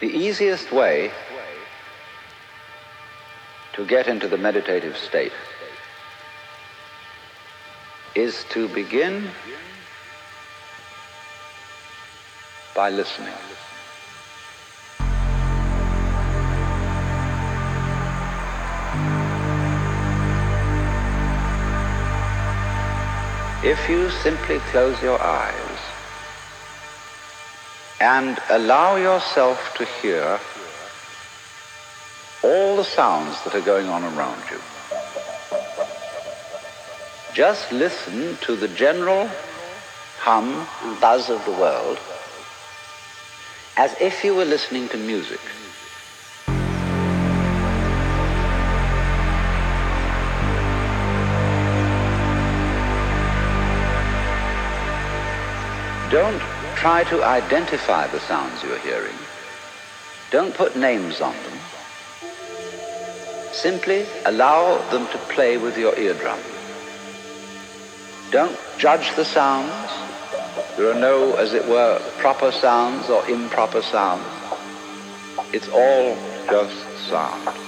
The easiest way to get into the meditative state is to begin by listening. If you simply close your eyes and allow yourself to hear all the sounds that are going on around you. Just listen to the general hum and buzz of the world as if you were listening to music. Don't try to identify the sounds you're hearing. Don't put names on them. Simply allow them to play with your eardrum. Don't judge the sounds. There are no, as it were, proper sounds or improper sounds. It's all just sound.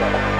Thank you.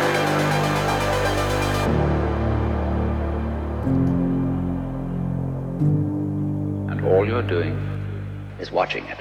Watching it.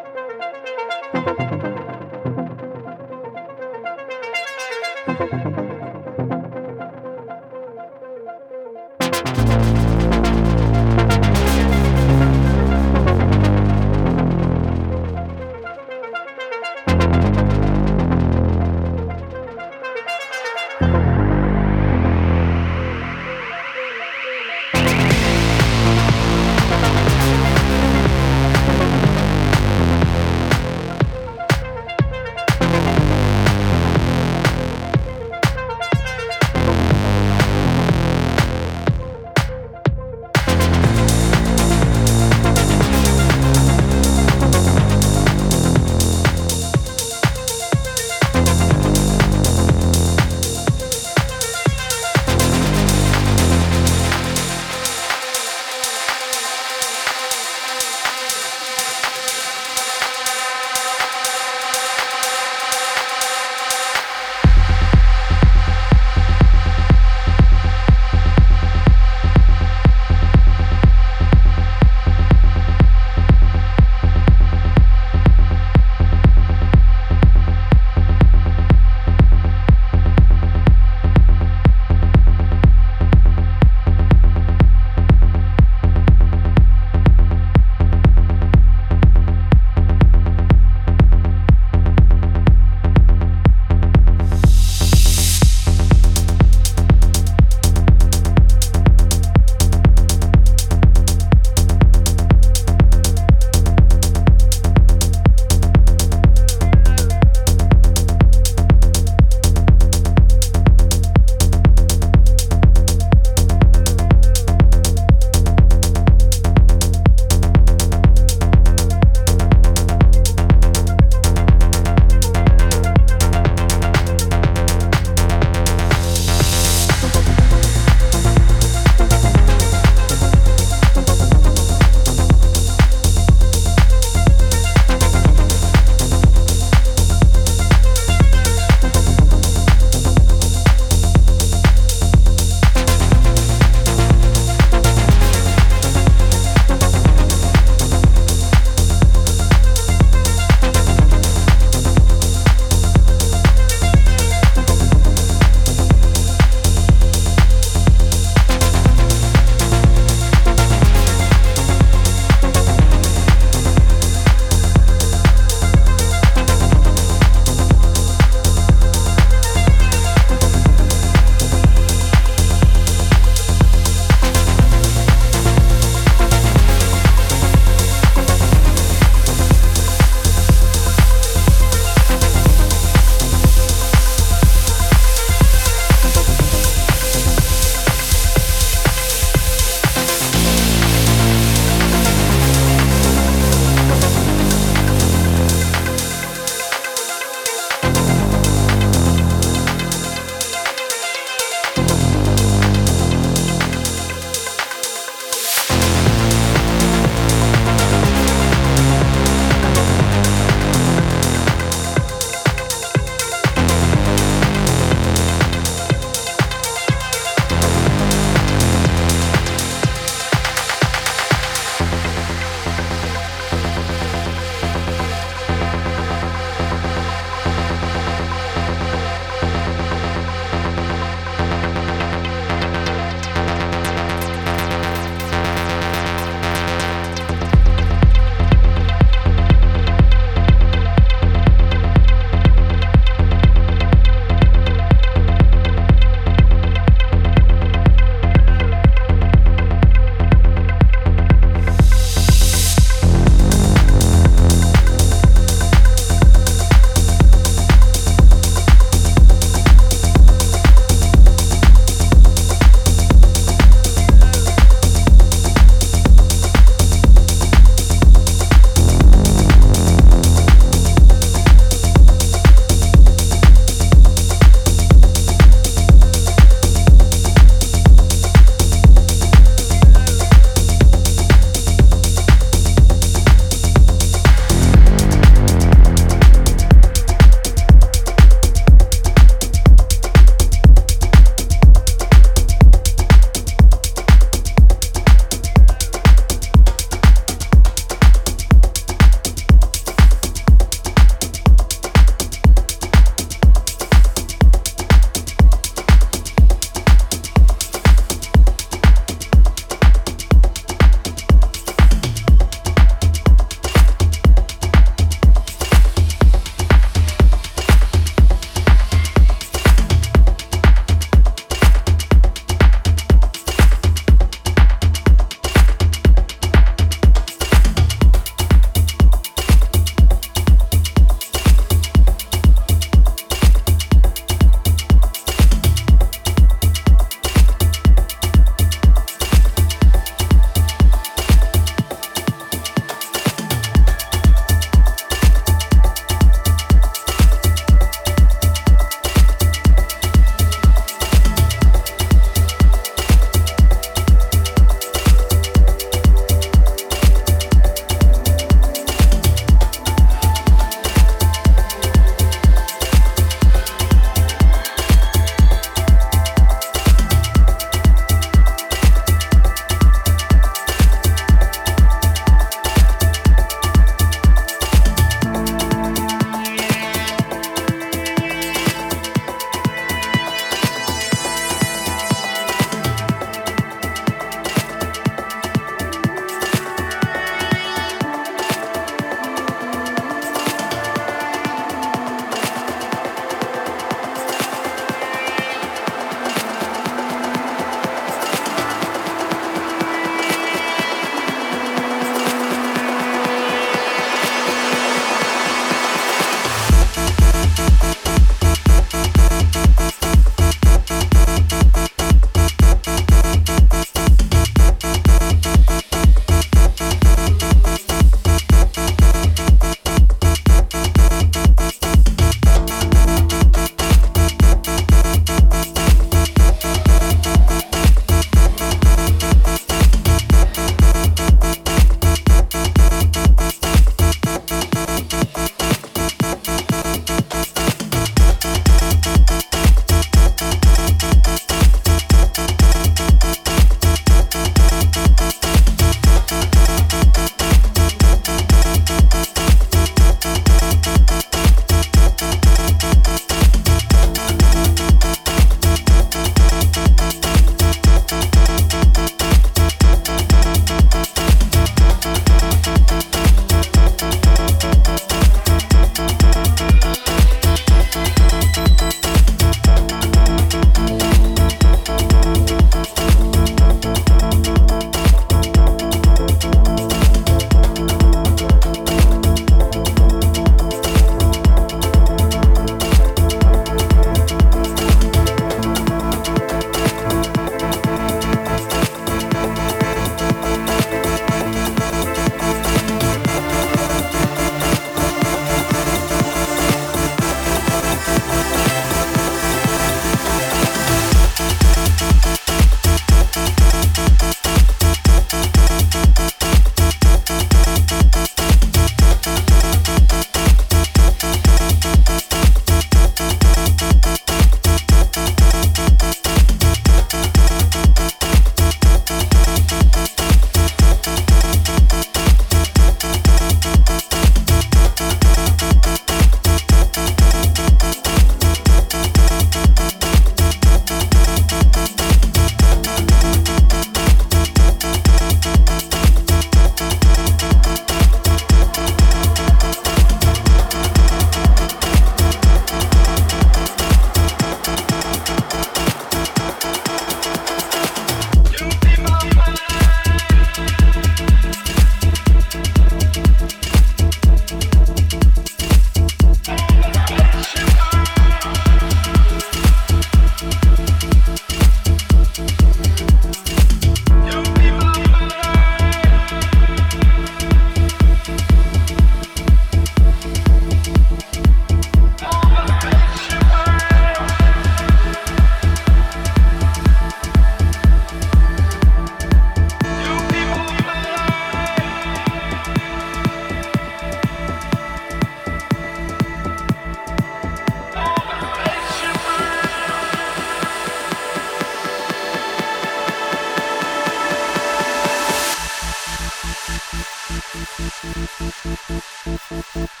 Thank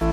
you.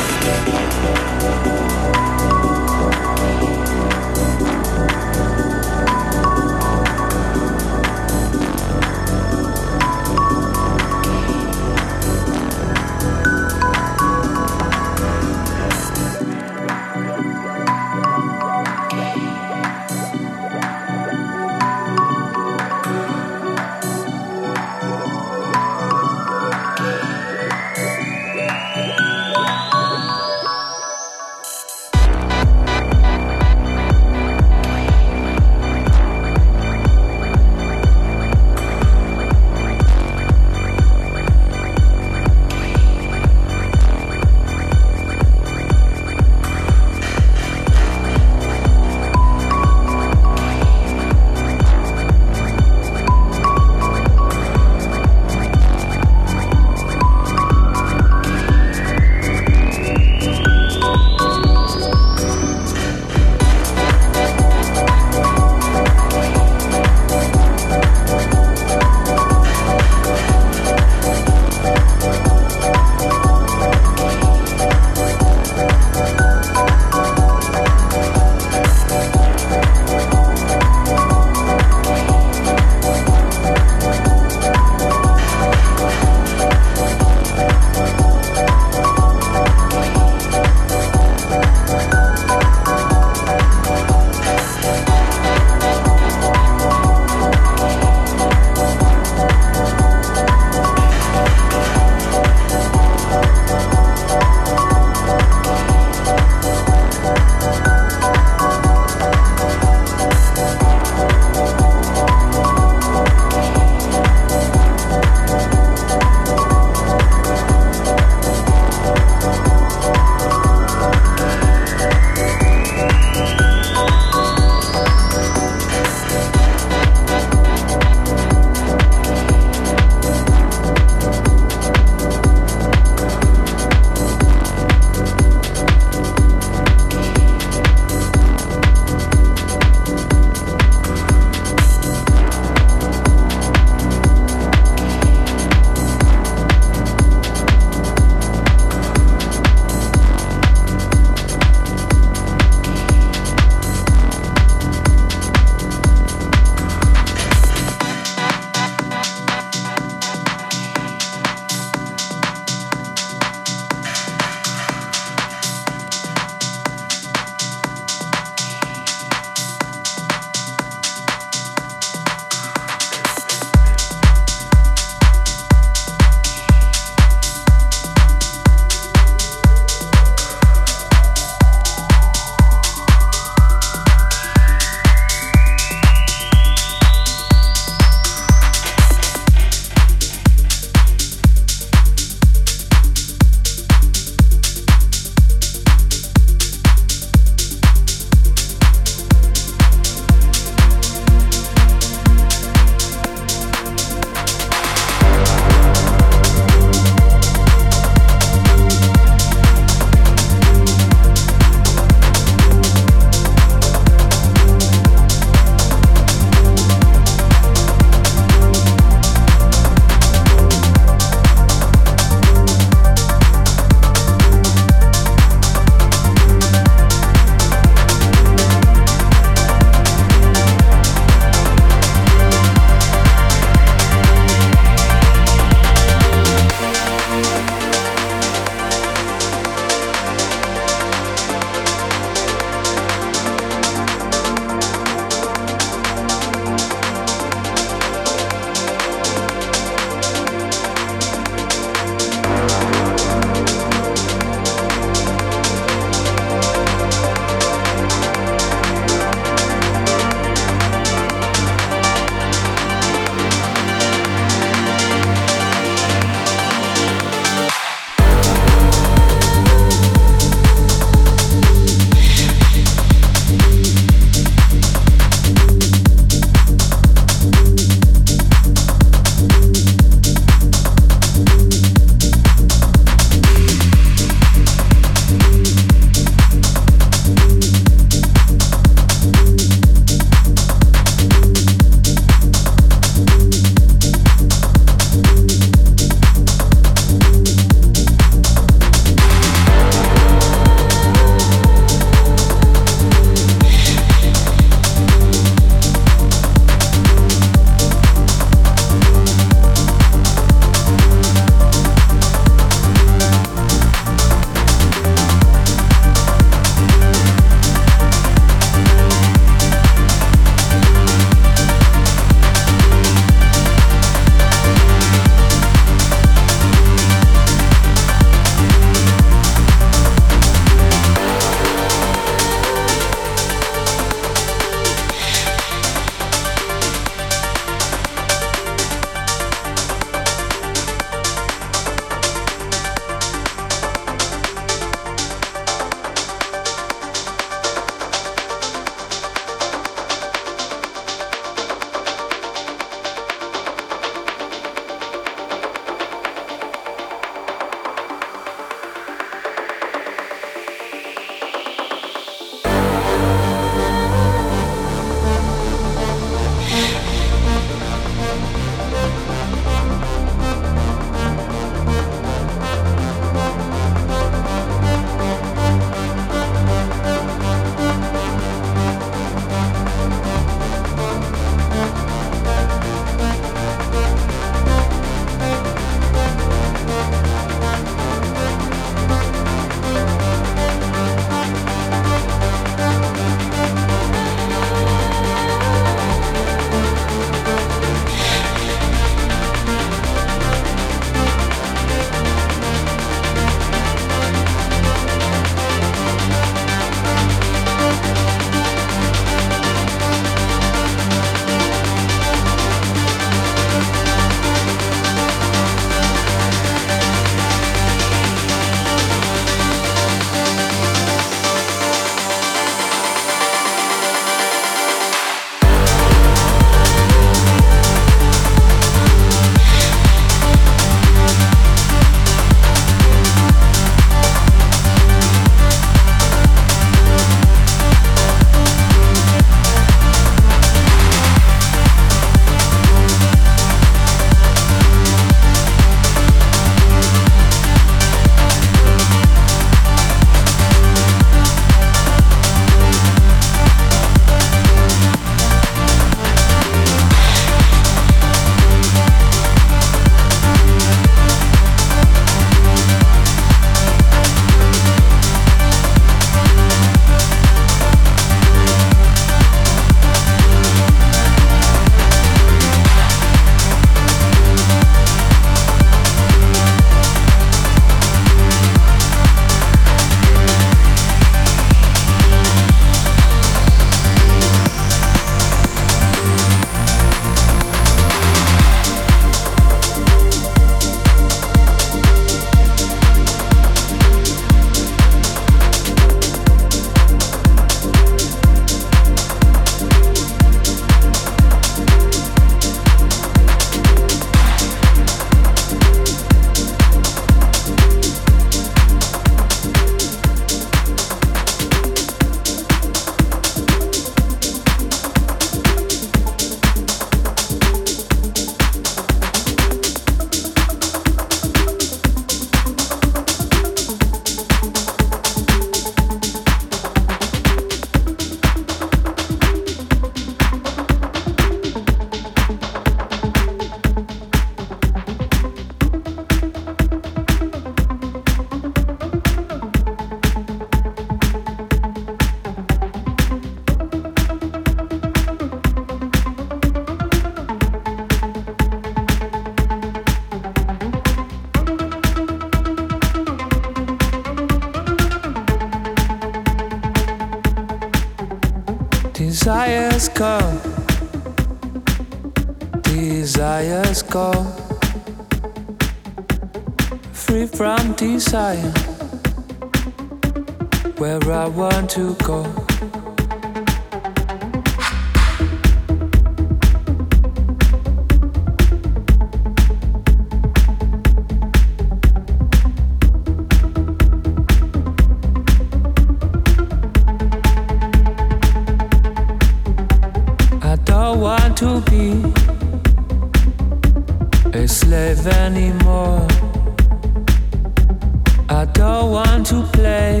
To play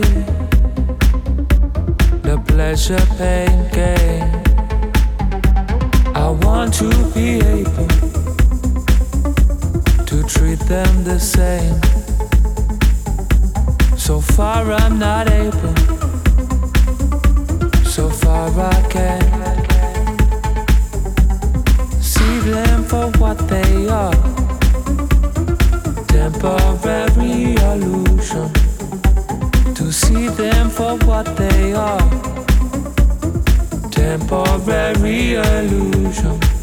the pleasure pain game. I want to be able to treat them the same. So far, I'm not able. So far, I can see them for what they are temporary illusion see them for what they are. Temporary illusion.